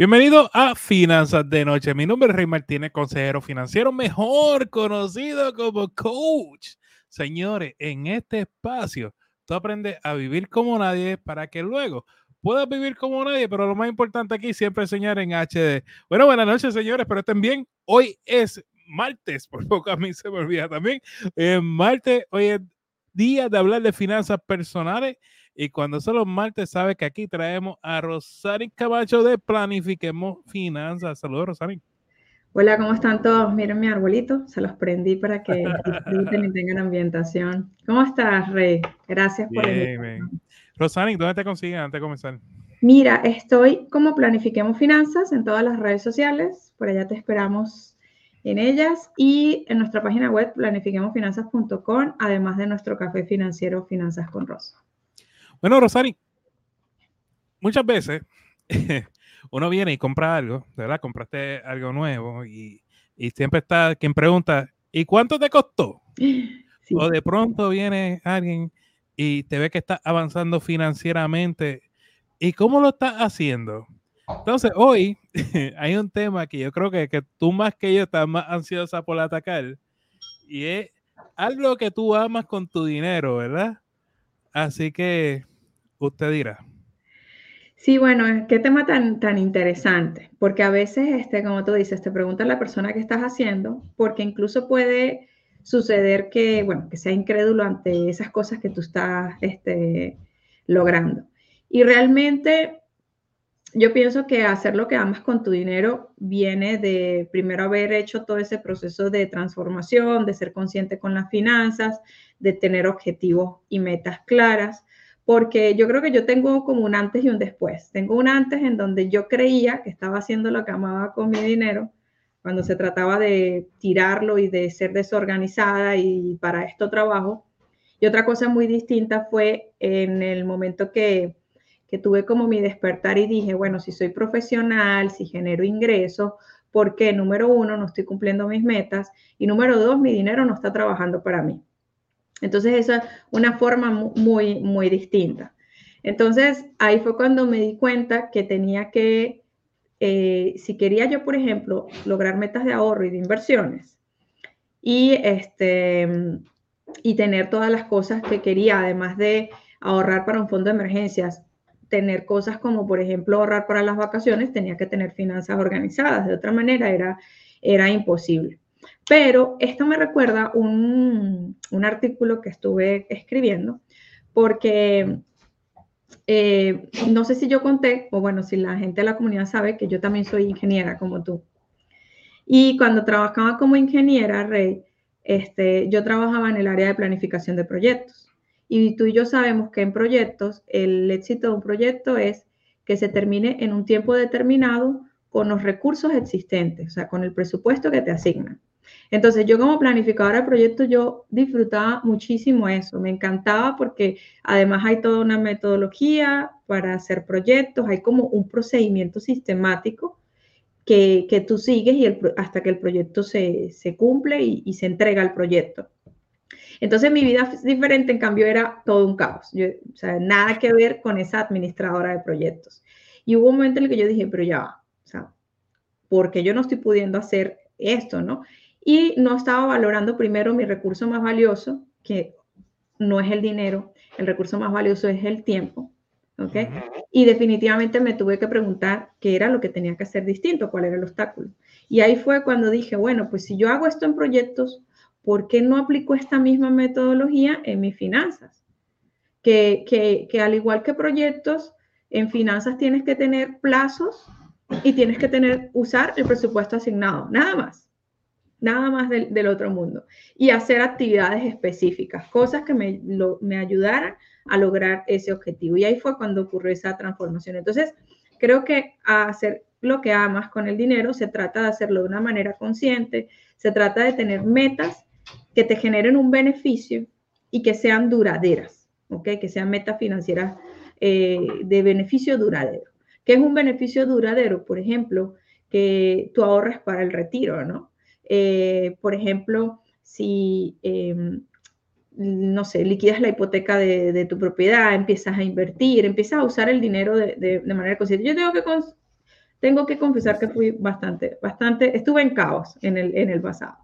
Bienvenido a Finanzas de Noche. Mi nombre es Rey Martínez, consejero financiero, mejor conocido como coach. Señores, en este espacio tú aprendes a vivir como nadie para que luego puedas vivir como nadie, pero lo más importante aquí siempre enseñar en HD. Bueno, buenas noches, señores, pero estén bien. Hoy es martes, por poco a mí se me olvida también. Eh, martes, hoy es día de hablar de finanzas personales y cuando son los martes, sabe que aquí traemos a Rosario Camacho de Planifiquemos Finanzas. Saludos, Rosario. Hola, ¿cómo están todos? Miren mi arbolito, se los prendí para que disfruten y tengan ambientación. ¿Cómo estás, Rey? Gracias por bien, Rosario, ¿dónde te consiguen antes de comenzar? Mira, estoy como Planifiquemos Finanzas en todas las redes sociales, por allá te esperamos en ellas y en nuestra página web planifiquemosfinanzas.com, además de nuestro café financiero Finanzas con Rosa. Bueno, Rosari, muchas veces uno viene y compra algo, ¿verdad? Compraste algo nuevo y, siempre está quien pregunta, ¿y cuánto te costó? O de pronto viene alguien y te ve que está avanzando financieramente. ¿Y cómo lo estás haciendo? Entonces, hoy hay un tema que yo creo que, que tú más que yo estás más ansiosa por atacar y es algo que tú amas con tu dinero, ¿verdad? Así que usted dirá. Sí, bueno, qué tema tan, tan interesante, porque a veces, este, como tú dices, te pregunta la persona que estás haciendo, porque incluso puede suceder que, bueno, que sea incrédulo ante esas cosas que tú estás este, logrando. Y realmente yo pienso que hacer lo que amas con tu dinero viene de primero haber hecho todo ese proceso de transformación, de ser consciente con las finanzas, de tener objetivos y metas claras porque yo creo que yo tengo como un antes y un después. Tengo un antes en donde yo creía que estaba haciendo lo que amaba con mi dinero, cuando se trataba de tirarlo y de ser desorganizada y para esto trabajo. Y otra cosa muy distinta fue en el momento que, que tuve como mi despertar y dije, bueno, si soy profesional, si genero ingresos, porque número uno, no estoy cumpliendo mis metas y número dos, mi dinero no está trabajando para mí. Entonces, esa es una forma muy, muy distinta. Entonces, ahí fue cuando me di cuenta que tenía que, eh, si quería yo, por ejemplo, lograr metas de ahorro y de inversiones y, este, y tener todas las cosas que quería, además de ahorrar para un fondo de emergencias, tener cosas como, por ejemplo, ahorrar para las vacaciones, tenía que tener finanzas organizadas. De otra manera, era, era imposible. Pero esto me recuerda un, un artículo que estuve escribiendo, porque eh, no sé si yo conté, o bueno, si la gente de la comunidad sabe que yo también soy ingeniera como tú. Y cuando trabajaba como ingeniera, Rey, este, yo trabajaba en el área de planificación de proyectos. Y tú y yo sabemos que en proyectos, el éxito de un proyecto es que se termine en un tiempo determinado con los recursos existentes, o sea, con el presupuesto que te asignan. Entonces, yo como planificadora de proyectos, yo disfrutaba muchísimo eso, me encantaba porque además hay toda una metodología para hacer proyectos, hay como un procedimiento sistemático que, que tú sigues y hasta que el proyecto se, se cumple y, se entrega al proyecto. Entonces mi vida diferente, en cambio, era todo un caos, o sea, nada que ver con esa administradora de proyectos. Y hubo un momento en el que yo dije, pero ya va, o sea, porque yo no estoy pudiendo hacer esto, ¿no? Y no estaba valorando primero mi recurso más valioso, que no es el dinero, el recurso más valioso es el tiempo. ¿ok? Y definitivamente me tuve que preguntar qué era lo que tenía que hacer distinto, cuál era el obstáculo. Y ahí fue cuando dije, bueno, pues si yo hago esto en proyectos, ¿por qué no aplico esta misma metodología en mis finanzas? Que, que, que al igual que proyectos, en finanzas tienes que tener plazos y tienes que tener, usar el presupuesto asignado, nada más nada más del, otro mundo. Y hacer actividades específicas, cosas que me, me ayudaran a lograr ese objetivo. Y ahí fue cuando ocurrió esa transformación. Entonces, creo que hacer lo que amas con el dinero se trata de hacerlo de una manera consciente, se trata de tener metas que te generen un beneficio y que sean duraderas, ¿ok? Que sean metas financieras eh, de beneficio duradero. ¿Qué es un beneficio duradero? Por ejemplo, que tú ahorres para el retiro, ¿no? Eh, por ejemplo, si, em, no sé, liquidas la hipoteca de, tu propiedad, empiezas a invertir, empiezas a usar el dinero de, manera consciente. Yo tengo que tengo que confesar que fui bastante, bastante, estuve en caos en el, en el pasado.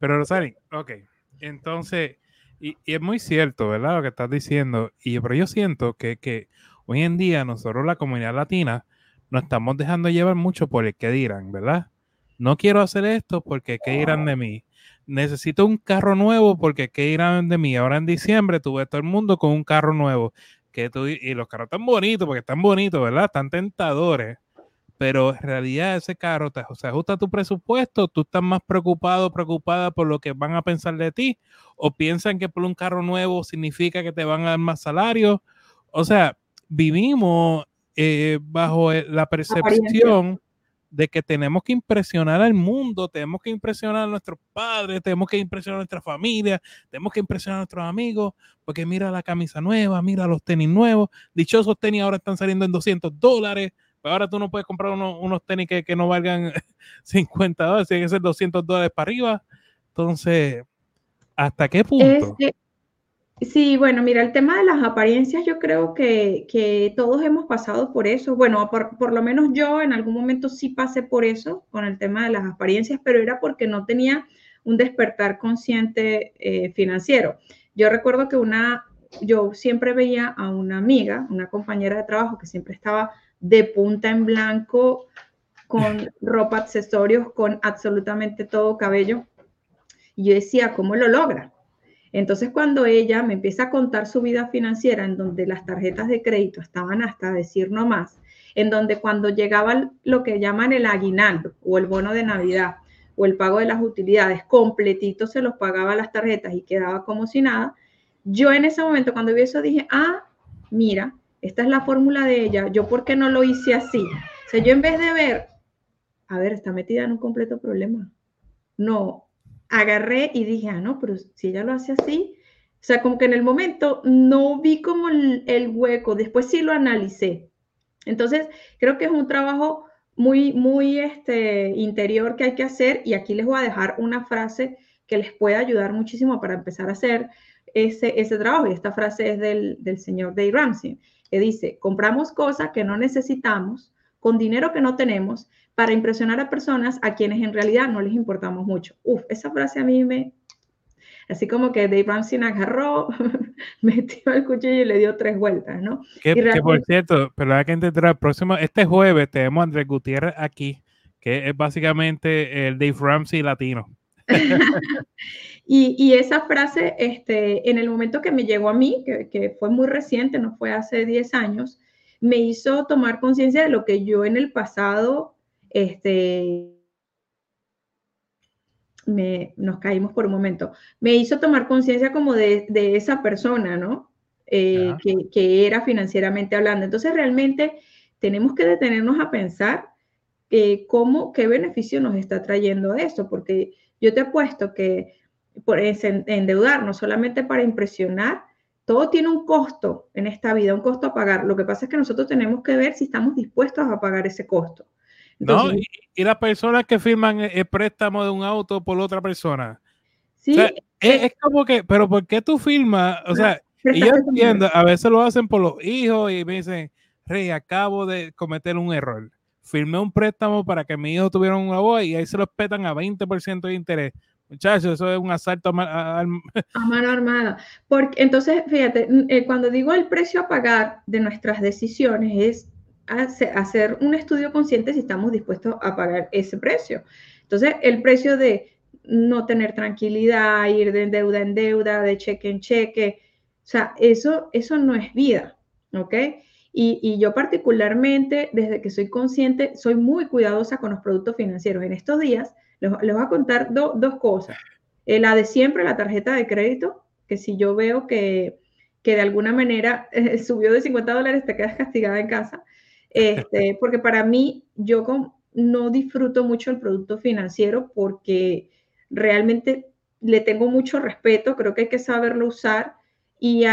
Pero Rosari, ok, entonces, y, es muy cierto, ¿verdad? Lo que estás diciendo, y, pero yo siento que, que hoy en día nosotros, la comunidad latina, nos estamos dejando llevar mucho por el que dirán, ¿verdad? No quiero hacer esto porque qué dirán de mí. Necesito un carro nuevo porque qué dirán de mí. Ahora en diciembre tuve todo el mundo con un carro nuevo. Que tú, y los carros están bonitos porque están bonitos, ¿verdad? Están tentadores. Pero en realidad ese carro te, se ajusta a tu presupuesto. Tú estás más preocupado, preocupada por lo que van a pensar de ti. O piensan que por un carro nuevo significa que te van a dar más salario. O sea, vivimos eh, bajo eh, la percepción de que tenemos que impresionar al mundo, tenemos que impresionar a nuestros padres, tenemos que impresionar a nuestra familia, tenemos que impresionar a nuestros amigos, porque mira la camisa nueva, mira los tenis nuevos, dichosos tenis ahora están saliendo en 200 dólares, pero ahora tú no puedes comprar unos, tenis que, no valgan 50 dólares, tiene que ser 200 dólares para arriba. Entonces, ¿hasta qué punto? Sí, bueno, mira, el tema de las apariencias, yo creo que, todos hemos pasado por eso. Bueno, por, lo menos yo en algún momento sí pasé por eso, con el tema de las apariencias, pero era porque no tenía un despertar consciente eh, financiero. Yo recuerdo que una, yo siempre veía a una amiga, una compañera de trabajo que siempre estaba de punta en blanco, con ropa, accesorios, con absolutamente todo cabello. Y yo decía, ¿cómo lo logra? Entonces, cuando ella me empieza a contar su vida financiera, en donde las tarjetas de crédito estaban hasta decir no más, en donde cuando llegaba lo que llaman el aguinaldo o el bono de Navidad o el pago de las utilidades, completito se los pagaba las tarjetas y quedaba como si nada, yo en ese momento cuando vi eso dije, ah, mira, esta es la fórmula de ella, yo por qué no lo hice así. O sea, yo en vez de ver, a ver, está metida en un completo problema. No, agarré y dije, ah, no, pero si ella lo hace así, o sea, como que en el momento no vi como el, hueco, después sí lo analicé. Entonces, creo que es un trabajo muy, muy este, interior que hay que hacer y aquí les voy a dejar una frase que les puede ayudar muchísimo para empezar a hacer ese, ese trabajo. Y esta frase es del, del señor Dave Ramsey, que dice, compramos cosas que no necesitamos con dinero que no tenemos para impresionar a personas a quienes en realidad no les importamos mucho. Uf, esa frase a mí me... Así como que Dave Ramsey agarró, metió el cuchillo y le dio tres vueltas, ¿no? Que, por cierto, pero hay que entender, el próximo, este jueves tenemos a Andrés Gutiérrez aquí, que es básicamente el Dave Ramsey latino. y, y, esa frase, este, en el momento que me llegó a mí, que, que fue muy reciente, no fue hace 10 años, me hizo tomar conciencia de lo que yo en el pasado, este, me, nos caímos por un momento, me hizo tomar conciencia como de, esa persona, ¿no? Eh, que, era financieramente hablando. Entonces realmente tenemos que detenernos a pensar eh, cómo, qué beneficio nos está trayendo esto, porque yo te apuesto que por endeudarnos solamente para impresionar, todo tiene un costo en esta vida, un costo a pagar. Lo que pasa es que nosotros tenemos que ver si estamos dispuestos a pagar ese costo. No, y, las personas que firman el préstamo de un auto por otra persona. Sí. es, como que, pero ¿por qué tú firmas? O sea, y yo entiendo, a veces lo hacen por los hijos y me dicen, Rey, acabo de cometer un error. Firmé un préstamo para que mi hijo tuviera un abogado y ahí se lo petan a 20% de interés. Muchachos, eso es un asalto a, mano armada. Porque, entonces, fíjate, eh, cuando digo el precio a pagar de nuestras decisiones es hacer un estudio consciente si estamos dispuestos a pagar ese precio. Entonces, el precio de no tener tranquilidad, ir de deuda en deuda, de cheque en cheque, o sea, eso, eso no es vida, ¿ok? Y, yo particularmente, desde que soy consciente, soy muy cuidadosa con los productos financieros. En estos días, les, voy a contar dos cosas. Eh, la de siempre, la tarjeta de crédito, que si yo veo que, que de alguna manera eh, subió de 50 dólares, te quedas castigada en casa. Este, porque para mí, yo no disfruto mucho el producto financiero porque realmente le tengo mucho respeto, creo que hay que saberlo usar. Y,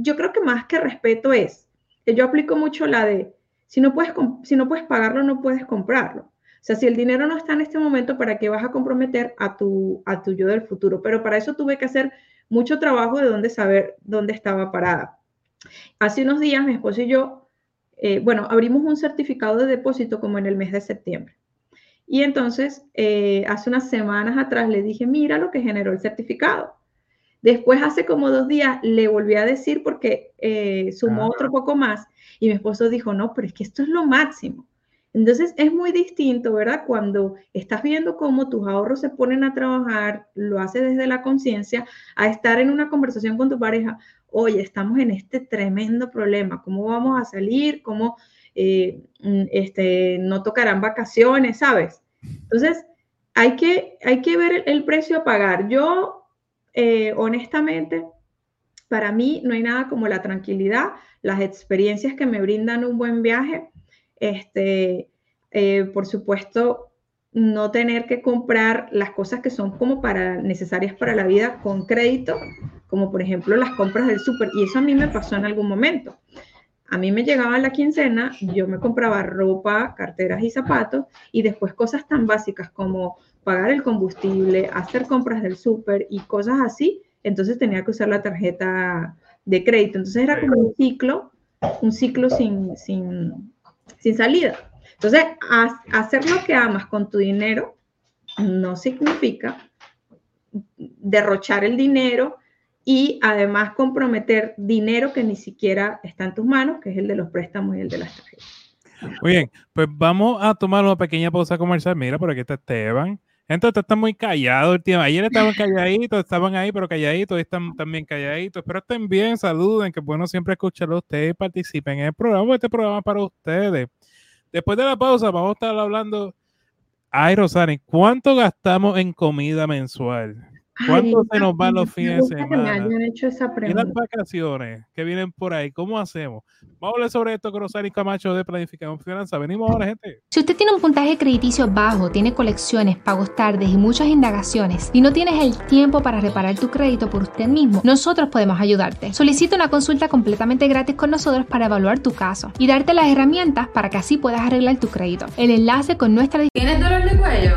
yo creo que más que respeto es, que yo aplico mucho la de, si no puedes, si no puedes pagarlo, no puedes comprarlo. O sea, si el dinero no está en este momento, ¿para qué vas a comprometer a tu, a tu yo del futuro? Pero para eso tuve que hacer mucho trabajo de dónde saber dónde estaba parada. Hace unos días mi esposo y yo eh, bueno, abrimos un certificado de depósito como en el mes de septiembre. Y entonces, eh, hace unas semanas atrás le dije, mira lo que generó el certificado. Después, hace como dos días, le volví a decir porque eh, sumó otro poco más y mi esposo dijo, no, pero es que esto es lo máximo. Entonces, es muy distinto, ¿verdad? Cuando estás viendo cómo tus ahorros se ponen a trabajar, lo haces desde la conciencia, a estar en una conversación con tu pareja, oye, estamos en este tremendo problema, ¿cómo vamos a salir? ¿Cómo eh, mm, este, no tocarán vacaciones, ¿sabes? Entonces, hay que, hay que ver el, precio a pagar. Yo, eh, honestamente, para mí no hay nada como la tranquilidad, las experiencias que me brindan un buen viaje. Este, eh, por supuesto, no tener que comprar las cosas que son como para necesarias para la vida con crédito, como por ejemplo las compras del súper. Y eso a mí me pasó en algún momento. A mí me llegaba la quincena, yo me compraba ropa, carteras y zapatos y después cosas tan básicas como pagar el combustible, hacer compras del súper y cosas así. Entonces tenía que usar la tarjeta de crédito. Entonces era como un ciclo, un ciclo sin, sin, sin salida. Entonces, hacer lo que amas con tu dinero no significa derrochar el dinero y además comprometer dinero que ni siquiera está en tus manos, que es el de los préstamos y el de las tarjetas. Muy bien, pues vamos a tomar una pequeña pausa comercial. Mira, por aquí está Esteban. Entonces está muy callado el tiempo. Ayer estaban calladitos, estaban ahí, pero calladitos, hoy están también calladitos. Espero estén bien, saluden, que bueno siempre escucharlo a ustedes participen en el programa. Este programa para ustedes. Después de la pausa, vamos a estar hablando. Ay, Rosani, ¿cuánto gastamos en comida mensual? ¿Cuánto se nos van los fines de semana? ¿Y las vacaciones que vienen por ahí? ¿Cómo hacemos? Vamos a hablar sobre esto con Rosani Camacho de Planificación Finanza. Venimos ahora, gente. Si usted tiene un puntaje crediticio bajo, tiene colecciones, pagos tardes y muchas indagaciones y no tienes el tiempo para reparar tu crédito por usted mismo, nosotros podemos ayudarte. Solicita una consulta completamente gratis con nosotros para evaluar tu caso y darte las herramientas para que así puedas arreglar tu crédito. El enlace con nuestra... ¿Tienes dolor de cuello?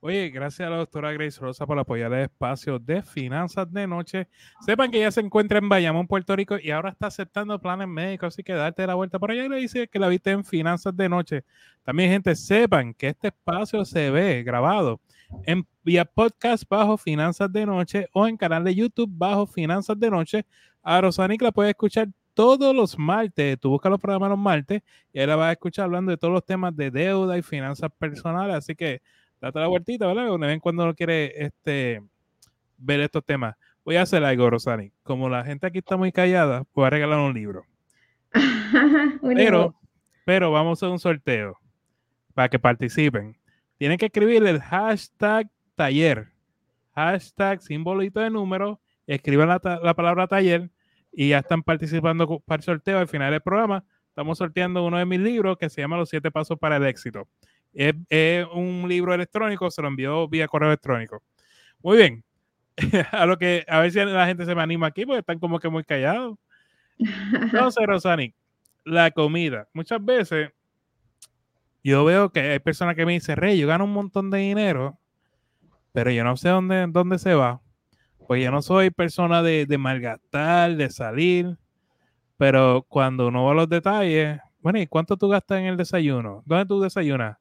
Oye, gracias a la doctora Grace Rosa por apoyar el espacio de finanzas de noche. Sepan que ella se encuentra en Bayamón, Puerto Rico y ahora está aceptando planes médicos, así que darte la vuelta por allá y le dice que la viste en finanzas de noche. También, gente, sepan que este espacio se ve grabado en vía podcast bajo finanzas de noche o en canal de YouTube bajo finanzas de noche. A Rosanic la puedes escuchar todos los martes. Tú buscas los programas los martes y ahí la vas a escuchar hablando de todos los temas de deuda y finanzas personales. Así que date la vueltita, ¿verdad? Una vez cuando no quiere este, ver estos temas. Voy a hacer algo, Rosani. Como la gente aquí está muy callada, voy a regalar un libro. pero, pero vamos a hacer un sorteo para que participen. Tienen que escribir el hashtag taller. Hashtag simbolito de número. Escriban la, la palabra taller y ya están participando para el sorteo al final del programa. Estamos sorteando uno de mis libros que se llama Los siete pasos para el éxito. Es, un libro electrónico, se lo envió vía correo electrónico. Muy bien. a lo que a ver si la gente se me anima aquí porque están como que muy callados. Entonces, Rosani, la comida. Muchas veces yo veo que hay personas que me dicen, Rey, yo gano un montón de dinero, pero yo no sé dónde, dónde se va. Pues yo no soy persona de, de malgastar, de salir, pero cuando uno va a los detalles, bueno, ¿y cuánto tú gastas en el desayuno? ¿Dónde tú desayunas?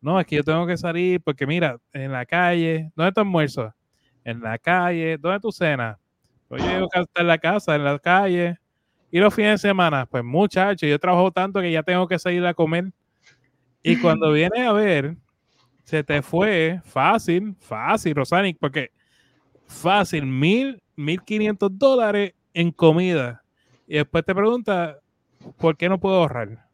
No, es que yo tengo que salir porque mira, en la calle, ¿dónde tu almuerzo? En la calle, ¿dónde tu cena? Pues yo llego a estar en la casa, en la calle. Y los fines de semana, pues muchacho, yo trabajo tanto que ya tengo que salir a comer. Y cuando vienes a ver, se te fue fácil, fácil, Rosanic, porque fácil, mil, mil quinientos dólares en comida. Y después te pregunta, ¿por qué no puedo ahorrar?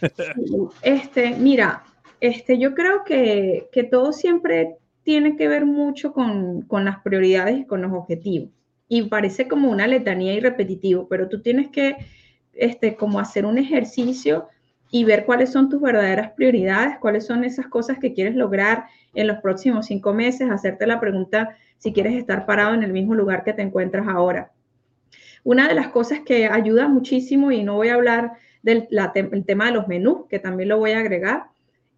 Este, mira, este, yo creo que, todo siempre tiene que ver mucho con, las prioridades y con los objetivos. Y parece como una letanía y repetitivo, pero tú tienes que este, como hacer un ejercicio y ver cuáles son tus verdaderas prioridades, cuáles son esas cosas que quieres lograr en los próximos cinco meses, hacerte la pregunta si quieres estar parado en el mismo lugar que te encuentras ahora. Una de las cosas que ayuda muchísimo, y no voy a hablar del tema de los menús, que también lo voy a agregar,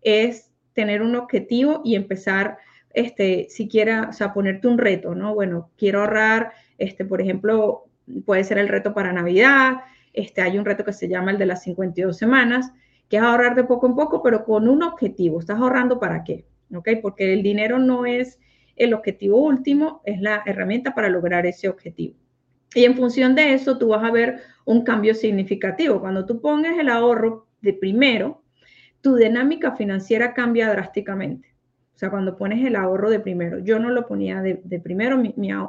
es tener un objetivo y empezar, este, siquiera, o sea, ponerte un reto, ¿no? Bueno, quiero ahorrar, este, por ejemplo, puede ser el reto para Navidad, este, hay un reto que se llama el de las 52 semanas, que es ahorrar de poco en poco, pero con un objetivo. ¿Estás ahorrando para qué? ¿Ok? Porque el dinero no es el objetivo último, es la herramienta para lograr ese objetivo. Y en función de eso, tú vas a ver un cambio significativo. Cuando tú pongas el ahorro de primero, tu dinámica financiera cambia drásticamente. O sea, cuando pones el ahorro de primero, yo no lo ponía de, primero,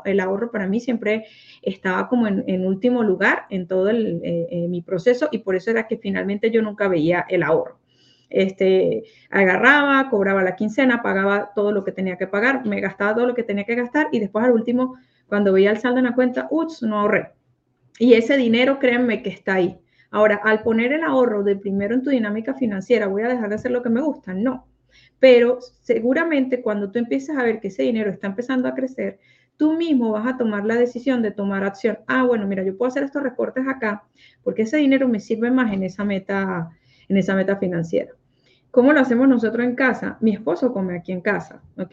el ahorro para mí siempre estaba como en, último lugar en todo el, eh, eh, mi proceso y por eso era que finalmente yo nunca veía el ahorro. Este, agarraba, cobraba la quincena, pagaba todo lo que tenía que pagar, me gastaba todo lo que tenía que gastar y después al último, cuando veía el saldo en la cuenta, ups, no ahorré. Y ese dinero, créanme que está ahí. Ahora, al poner el ahorro de primero en tu dinámica financiera, ¿voy a dejar de hacer lo que me gusta? No pero seguramente cuando tú empieces a ver que ese dinero está empezando a crecer, tú mismo vas a tomar la decisión de tomar acción. Ah, bueno, mira, yo puedo hacer estos recortes acá porque ese dinero me sirve más en esa meta, en esa meta financiera. ¿Cómo lo hacemos nosotros en casa? Mi esposo come aquí en casa, ¿ok?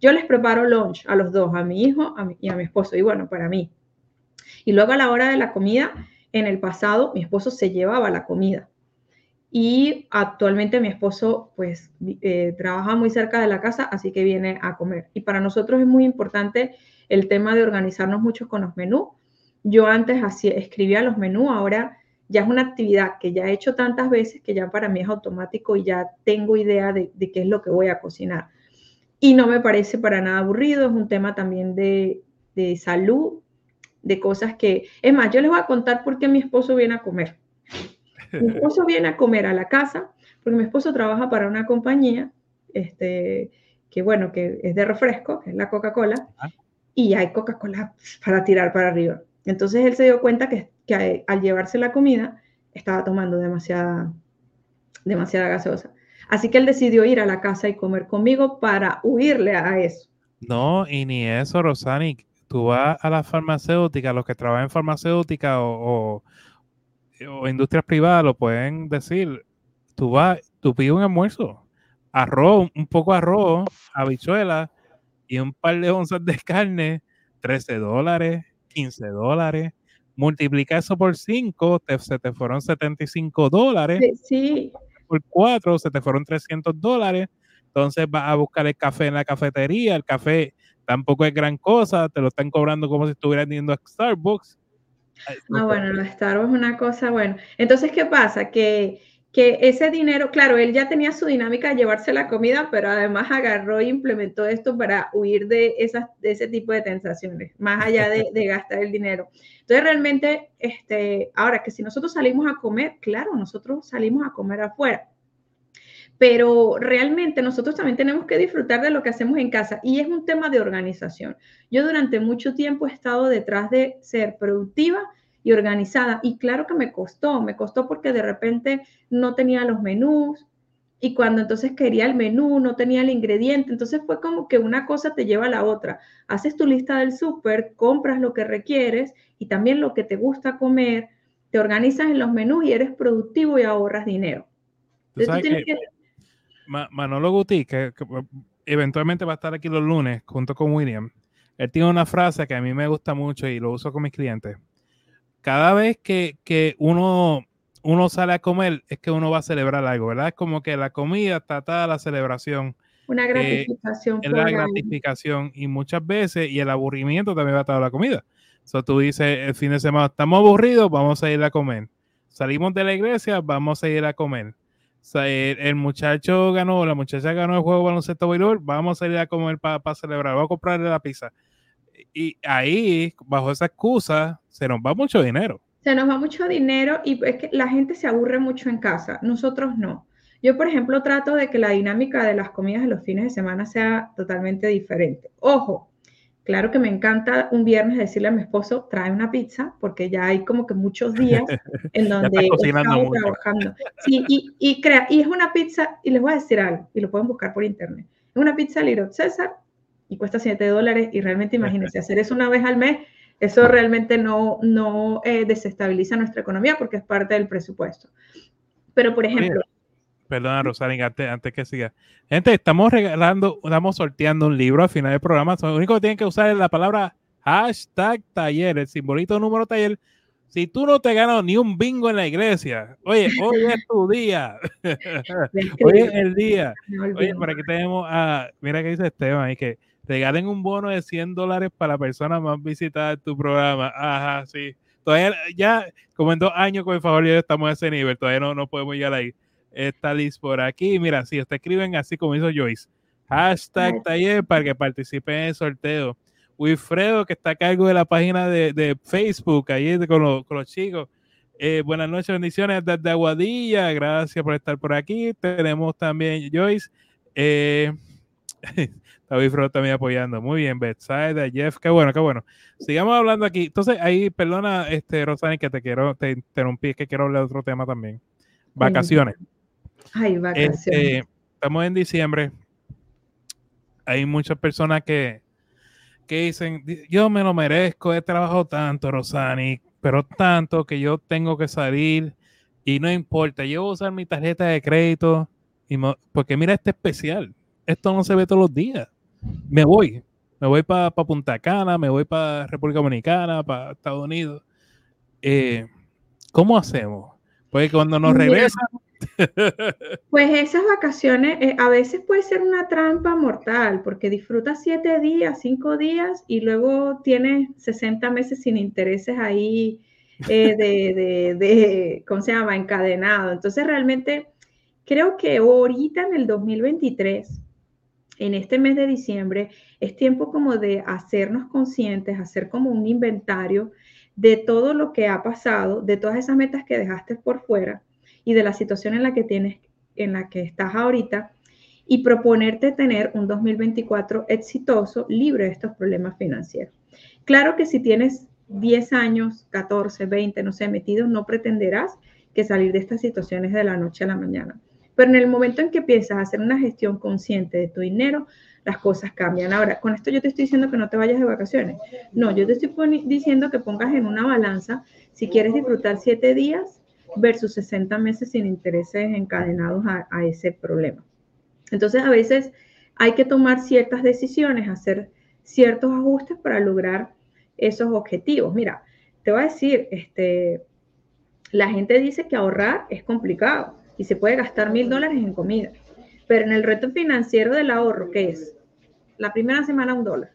Yo les preparo lunch a los dos, a mi hijo y a mi esposo, y bueno, para mí. Y luego a la hora de la comida, en el pasado, mi esposo se llevaba la comida y actualmente mi esposo pues eh, trabaja muy cerca de la casa, así que viene a comer. Y para nosotros es muy importante el tema de organizarnos mucho con los menús. Yo antes así escribía los menús, ahora ya es una actividad que ya he hecho tantas veces que ya para mí es automático y ya tengo idea de, qué es lo que voy a cocinar. Y no me parece para nada aburrido, es un tema también de salud, de cosas que... Es más, yo les voy a contar por qué mi esposo viene a comer. Mi esposo viene a comer a la casa, porque mi esposo trabaja para una compañía, este, que bueno, que es de refresco, que es la Coca-Cola, y hay Coca-Cola para tirar para arriba. Entonces él se dio cuenta que, que, al llevarse la comida estaba tomando demasiada, demasiada gaseosa. Así que él decidió ir a la casa y comer conmigo para huirle a eso. No, y ni eso, Rosani. Tú vas a la farmacéutica, los que trabajan en farmacéutica o, o industrias privadas lo pueden decir, tú vas, tú pides un almuerzo, arroz, un poco de arroz, habichuelas y un par de onzas de carne, 13 dólares, 15 dólares. Multiplica eso por 5, se te fueron 75 dólares. Sí. Por 4, se te fueron 300 dólares. Entonces vas a buscar el café en la cafetería. El café tampoco es gran cosa, te lo están cobrando como si estuvieras yendo a Starbucks Ah, bueno, los Starbucks es una cosa, bueno. Entonces, ¿qué pasa? Que, que ese dinero, claro, él ya tenía su dinámica de llevarse la comida, pero además agarró e implementó esto para huir de, esas, de ese tipo de tentaciones, más allá de, de, gastar el dinero. Entonces, realmente, este, ahora que si nosotros salimos a comer, claro, nosotros salimos a comer afuera pero realmente nosotros también tenemos que disfrutar de lo que hacemos en casa y es un tema de organización. Yo durante mucho tiempo he estado detrás de ser productiva y organizada y claro que me costó, me costó porque de repente no tenía los menús y cuando entonces quería el menú no tenía el ingrediente, entonces fue como que una cosa te lleva a la otra. Haces tu lista del súper, compras lo que requieres y también lo que te gusta comer, te organizas en los menús y eres productivo y ahorras dinero. Manolo Guti, que, eventualmente va a estar aquí los lunes junto con William, él tiene una frase que a mí me gusta mucho y lo uso con mis clientes. Cada vez que, que uno, uno sale a comer es que uno va a celebrar algo, ¿verdad? Es como que la comida está atada a la celebración. Una eh, gratificación. es la gratificación y muchas veces, y el aburrimiento también va atado a la comida. So, tú dices, el fin de semana estamos aburridos, vamos a ir a comer. Salimos de la iglesia, vamos a ir a comer el, muchacho ganó, la muchacha ganó el juego de baloncesto voleibol, vamos a ir a comer para celebrar, vamos a comprarle la pizza. Y ahí, bajo esa excusa, se nos va mucho dinero. Se nos va mucho dinero y es que la gente se aburre mucho en casa, nosotros no. Yo, por ejemplo, trato de que la dinámica de las comidas de los fines de semana sea totalmente diferente. Ojo, Claro que me encanta un viernes decirle a mi esposo, trae una pizza, porque ya hay como que muchos días en donde estamos trabajando. Sí, y, y, crea, y es una pizza, y les voy a decir algo, y lo pueden buscar por internet. Es una pizza Little César y cuesta 7 dólares, y realmente imagínense, hacer eso una vez al mes Eso realmente no, no eh, desestabiliza nuestra economía porque es parte del presupuesto. Pero, por ejemplo... perdona, Rosalina, antes, que siga. Gente, estamos regalando, estamos sorteando un libro al final del programa. Lo único que tienen que usar es la palabra hashtag taller, el simbolito número taller. Si tú no te ganas ni un bingo en la iglesia, oye, hoy es tu día. hoy es el día. Oye, por aquí tenemos a, mira que dice Esteban, y que regalen un bono de 100 dólares para la persona más visitada de tu programa. Ajá, sí. Todavía, ya, como en dos años, con el favor, ya estamos a ese nivel. Todavía no, no podemos llegar ahí. Está Liz por aquí. Mira, si ustedes escriben así como hizo Joyce, hashtag taller para que participen en el sorteo. Wilfredo, que está a cargo de la página de, Facebook, ahí con, los chicos. Eh, buenas noches, bendiciones desde Aguadilla. Gracias por estar por aquí. Tenemos también Joyce. Eh, David Fro también apoyando. Muy bien, Bethsaida, Jeff, qué bueno, qué bueno. Sigamos hablando aquí. Entonces, ahí, perdona, este, Rosani, que te quiero, te interrumpí, es que quiero hablar de otro tema también. Vacaciones. Ay, vacaciones. Este, estamos en diciembre. Hay muchas personas que, que dicen, yo me lo merezco, he trabajado tanto, Rosani, pero tanto que yo tengo que salir y no importa, yo voy a usar mi tarjeta de crédito y porque mira este especial, esto no se ve todos los días me voy. Me voy para Punta Cana, me voy para República Dominicana, para Estados Unidos. Eh, ¿Cómo hacemos? Porque cuando nos regresan... Pues esas vacaciones eh, a veces puede ser una trampa mortal, porque disfrutas siete días, cinco días y luego tienes 60 meses sin intereses ahí eh, de, de, de, ¿cómo se llama? Encadenado. Entonces realmente creo que ahorita en el 2023 en este mes de diciembre es tiempo como de hacernos conscientes, hacer como un inventario de todo lo que ha pasado, de todas esas metas que dejaste por fuera y de la situación en la que tienes, en la que estás ahorita y proponerte tener un 2024 exitoso, libre de estos problemas financieros. Claro que si tienes 10 años, 14, 20, no sé, metidos, no pretenderás que salir de estas situaciones de la noche a la mañana. Pero en el momento en que empiezas a hacer una gestión consciente de tu dinero, las cosas cambian. Ahora, con esto yo te estoy diciendo que no te vayas de vacaciones. No, yo te estoy diciendo que pongas en una balanza si quieres disfrutar siete días versus 60 meses sin intereses encadenados a, ese problema. Entonces, a veces hay que tomar ciertas decisiones, hacer ciertos ajustes para lograr esos objetivos. Mira, te voy a decir, este, la gente dice que ahorrar es complicado y se puede gastar mil dólares en comida. Pero en el reto financiero del ahorro, ¿qué es? La primera semana un dólar,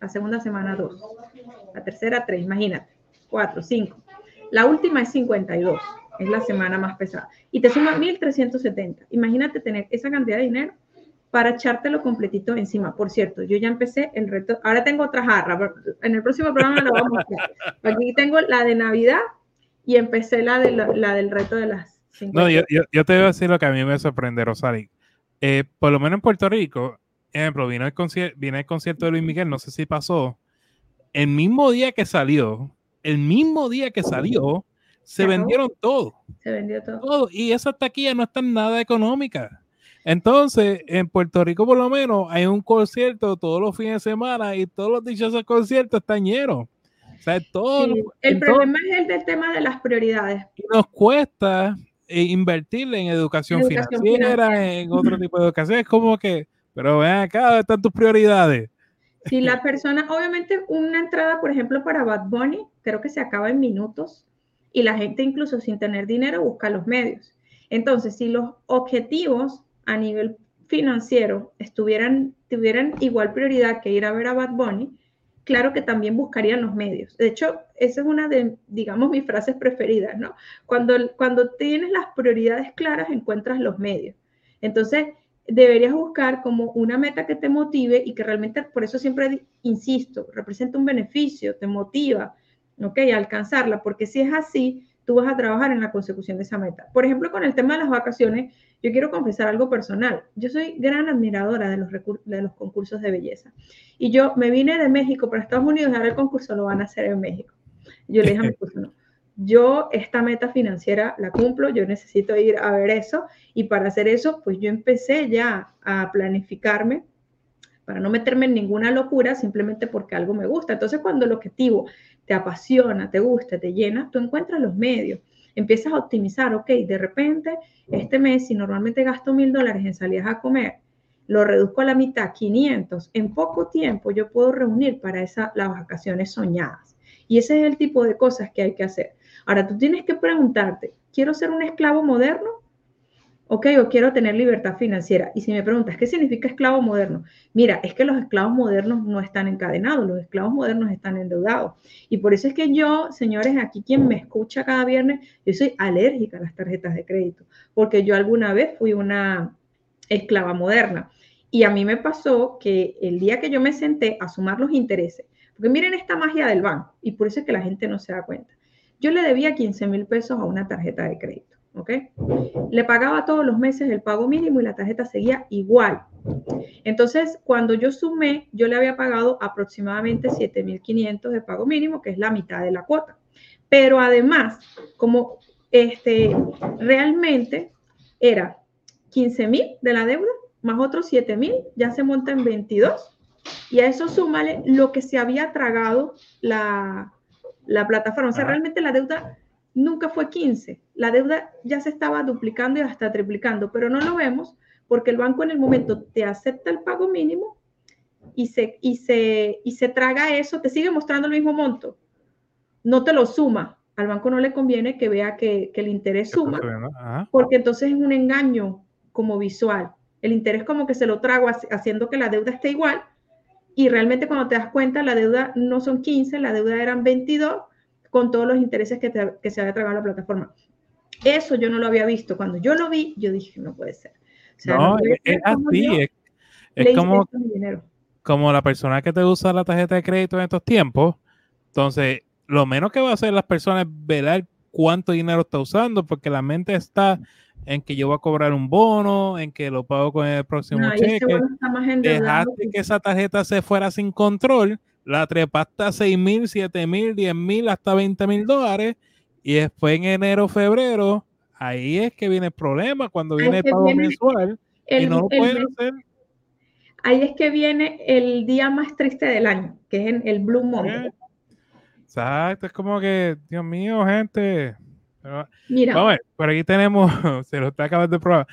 la segunda semana dos, la tercera tres, imagínate, cuatro, cinco. La última es 52, es la semana más pesada. Y te suma 1.370. Imagínate tener esa cantidad de dinero para echártelo completito encima. Por cierto, yo ya empecé el reto, ahora tengo otra jarra, en el próximo programa lo vamos a mostrar. Aquí tengo la de Navidad y empecé la, de la del reto de las no, yo, yo, te voy a decir lo que a mí me sorprende, Rosali. Eh, por lo menos en Puerto Rico, ejemplo, vino el, viene el concierto de Luis Miguel, no sé si pasó, el mismo día que salió, el mismo día que salió, se vendieron todo. Se vendió todo. Y esa taquilla no está nada económica. Entonces, en Puerto Rico por lo menos hay un concierto todos los fines de semana y todos los dichosos conciertos están llenos. O sea, todo, el problema es el del tema de las prioridades. Y nos cuesta e invertirle en educación, financiera, en otro tipo de educación. Es como que, pero ven acá, ¿dónde están tus prioridades? Si la persona, obviamente una entrada, por ejemplo, para Bad Bunny, creo que se acaba en minutos y la gente incluso sin tener dinero busca los medios. Entonces, si los objetivos a nivel financiero estuvieran, tuvieran igual prioridad que ir a ver a Bad Bunny, claro que también buscarían los medios. De hecho, esa es una de, digamos, mis frases preferidas, ¿no? Cuando, cuando tienes las prioridades claras, encuentras los medios. Entonces, deberías buscar como una meta que te motive y que realmente, por eso siempre insisto, representa un beneficio, te motiva, ¿ok? A alcanzarla, porque si es así, tú vas a trabajar en la consecución de esa meta. Por ejemplo, con el tema de las vacaciones, yo quiero confesar algo personal. Yo soy gran admiradora de los, de los concursos de belleza. Y yo me vine de México para Estados Unidos y ahora el concurso lo van a hacer en México. Yo le dije a mi esposo, no, yo esta meta financiera la cumplo, yo necesito ir a ver eso y para hacer eso, pues yo empecé ya a planificarme para no meterme en ninguna locura simplemente porque algo me gusta. Entonces, cuando el objetivo te apasiona, te gusta, te llena, tú encuentras los medios, empiezas a optimizar, ok, de repente este mes, si normalmente gasto mil dólares en salidas a comer, lo reduzco a la mitad, 500, en poco tiempo yo puedo reunir para esa, las vacaciones soñadas. Y ese es el tipo de cosas que hay que hacer. Ahora, tú tienes que preguntarte, ¿quiero ser un esclavo moderno? ok, o quiero tener libertad financiera. Y si me preguntas, ¿qué significa esclavo moderno? Mira, es que los esclavos modernos no están encadenados, los esclavos modernos están endeudados. Y por eso es que yo, señores, aquí quien me escucha cada viernes, yo soy alérgica a las tarjetas de crédito, porque yo alguna vez fui una esclava moderna. Y a mí me pasó que el día que yo me senté a sumar los intereses, porque miren esta magia del banco, y por eso es que la gente no se da cuenta. Yo le debía 15 mil pesos a una tarjeta de crédito. ¿ok? Le pagaba todos los meses el pago mínimo y la tarjeta seguía igual. Entonces, cuando yo sumé, yo le había pagado aproximadamente 7.500 de pago mínimo, que es la mitad de la cuota. Pero además, como este, realmente era 15.000 de la deuda, más otros 7.000, ya se monta en 22. Y a eso súmale lo que se había tragado la, la plataforma. O sea, realmente la deuda nunca fue 15. La deuda ya se estaba duplicando y hasta triplicando, pero no lo vemos porque el banco en el momento te acepta el pago mínimo y se, y se, y se traga eso, te sigue mostrando el mismo monto, no te lo suma. Al banco no le conviene que vea que, el interés suma, porque entonces es un engaño como visual. El interés como que se lo trago haciendo que la deuda esté igual y realmente cuando te das cuenta la deuda no son 15, la deuda eran 22 con todos los intereses que, se había tragado la plataforma. Eso yo no lo había visto. Cuando yo lo vi, yo dije, no puede ser. no, es, así. es, como, como la persona que te usa la tarjeta de crédito en estos tiempos. Entonces, lo menos que va a hacer las personas es ver cuánto dinero está usando, porque la mente está en que yo voy a cobrar un bono, en que lo pago con el próximo cheque. Dejaste que esa tarjeta se fuera sin control la trepaste a 6 mil, 7 mil, 10 mil, hasta 20 mil dólares. Y después en enero, febrero, ahí es que viene el problema, cuando viene el pago mensual y no lo puedes hacer. Ahí es que viene el día más triste del año, que es el Blue Monday. Exacto, es como que, Dios mío, gente. Mira. Vamos a ver, por aquí tenemos, se lo está acabando de probar.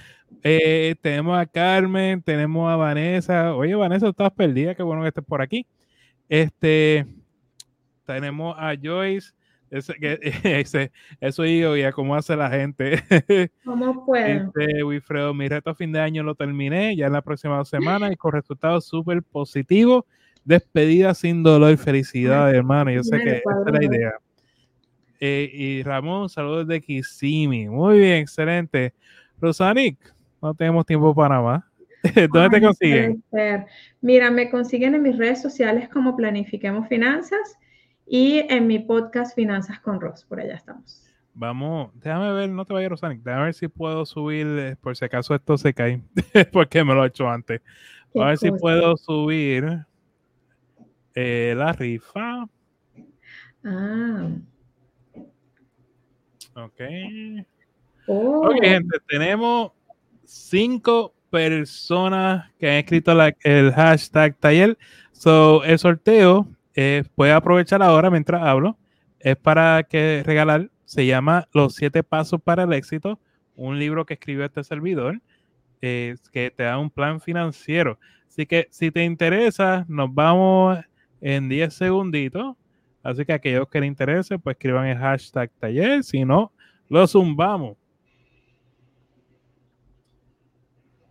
Eh, tenemos a Carmen, tenemos a Vanessa. Oye, Vanessa, estás perdida, qué bueno que estés por aquí. Este, tenemos a Joyce. Ese, ese, eso yo ya cómo hace la gente. ¿Cómo puede? Este, Wilfredo, mi reto a fin de año lo terminé ya en la próxima semana y con resultados súper positivos. Despedida sin dolor y felicidad, hermano. Yo sé que esa es la idea. Eh, y Ramón, saludos de Kisimi. Muy bien, excelente. Rosanic, no tenemos tiempo para más. ¿Dónde te consiguen? Mira, me consiguen en mis redes sociales como Planifiquemos Finanzas y en mi podcast Finanzas con Ross. Por allá estamos. Vamos, déjame ver, no te vayas, Rosanic. Déjame ver si puedo subir, eh, por si acaso esto se cae, porque me lo he hecho antes. A ver si puedo subir eh, la rifa. Ah. Ok. Oh. Ok, gente, tenemos cinco personas que han escrito el hashtag taller. So, el sorteo eh, puede aprovechar ahora mientras hablo. Es para que regalar. Se llama Los siete pasos para el éxito. Un libro que escribió este servidor. que te da un plan financiero. Así que si te interesa, nos vamos en 10 segunditos. Así que aquellos que les interese, pues escriban el hashtag taller. Si no, lo zumbamos.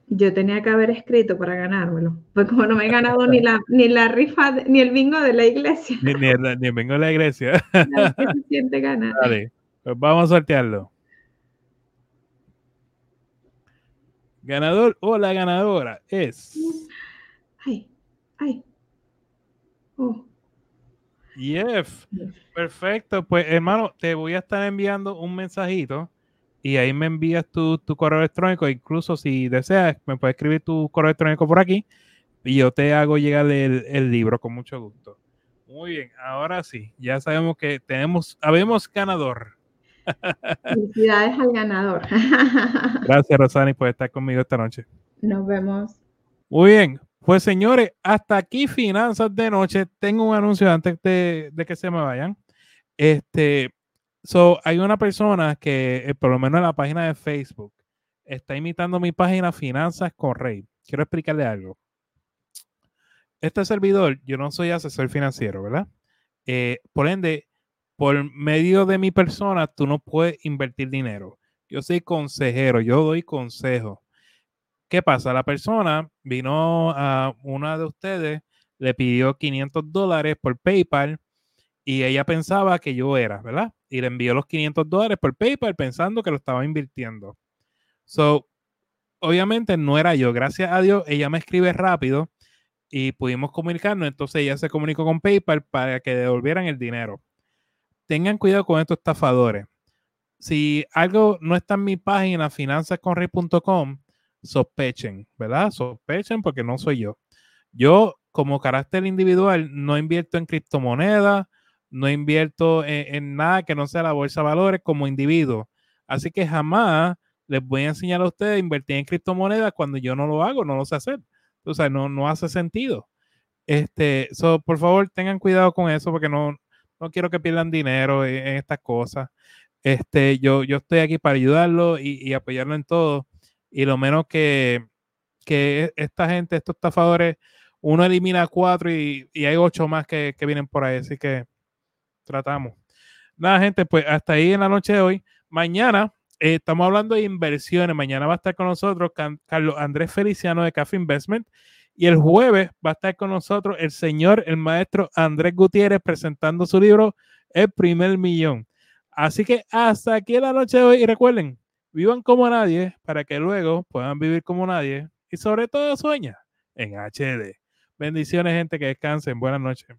Yo tenía que haber escrito para ganármelo. Pues como no me he ganado ni la, ni la rifa, ni el bingo de la iglesia. Ni, el, bingo de la iglesia. se siente ganar. Vale, pues vamos a sortearlo. Ganador o la ganadora es. Ay, ay. Oh. Yes. Perfecto. Pues hermano, te voy a estar enviando un mensajito y ahí me envías tu, correo electrónico. Incluso si deseas, me puedes escribir tu correo electrónico por aquí y yo te hago llegar el, libro con mucho gusto. Muy bien, ahora sí, ya sabemos que tenemos, habemos ganador. Felicidades al ganador. Gracias, Rosani, por estar conmigo esta noche. Nos vemos. Muy bien, Pues señores, hasta aquí Finanzas de Noche. Tengo un anuncio antes de, que se me vayan. Este, so, hay una persona que, eh, por lo menos en la página de Facebook, está imitando mi página Finanzas con Rey. Quiero explicarle algo. Este servidor, yo no soy asesor financiero, ¿verdad? Eh, por ende, por medio de mi persona, tú no puedes invertir dinero. Yo soy consejero, yo doy consejo. ¿Qué pasa? La persona vino a una de ustedes, le pidió 500 dólares por PayPal y ella pensaba que yo era, ¿verdad? Y le envió los 500 dólares por PayPal pensando que lo estaba invirtiendo. So, obviamente no era yo. Gracias a Dios, ella me escribe rápido y pudimos comunicarnos. Entonces ella se comunicó con PayPal para que devolvieran el dinero. Tengan cuidado con estos estafadores. Si algo no está en mi página, finanzasconrey.com, sospechen, ¿verdad? Sospechen porque no soy yo. Yo, como carácter individual, no invierto en criptomonedas, no invierto en, nada que no sea la bolsa de valores como individuo. Así que jamás les voy a enseñar a ustedes a invertir en criptomonedas cuando yo no lo hago, no lo sé hacer. O sea, no, no hace sentido. Este, por favor, tengan cuidado con eso porque no, no quiero que pierdan dinero en, estas cosas. Este, yo, yo estoy aquí para ayudarlo y, apoyarlo en todo. Y lo menos que, que esta gente, estos estafadores, uno elimina cuatro y, hay ocho más que, que, vienen por ahí. Así que tratamos. Nada, gente, pues hasta ahí en la noche de hoy. Mañana eh, estamos hablando de inversiones. Mañana va a estar con nosotros Carlos Andrés Feliciano de Café Investment. Y el jueves va a estar con nosotros el señor, el maestro Andrés Gutiérrez, presentando su libro El primer millón. Así que hasta aquí la noche de hoy. Y recuerden, vivan como nadie para que luego puedan vivir como nadie. Y sobre todo sueña en HD. Bendiciones, gente, que descansen. Buenas noches.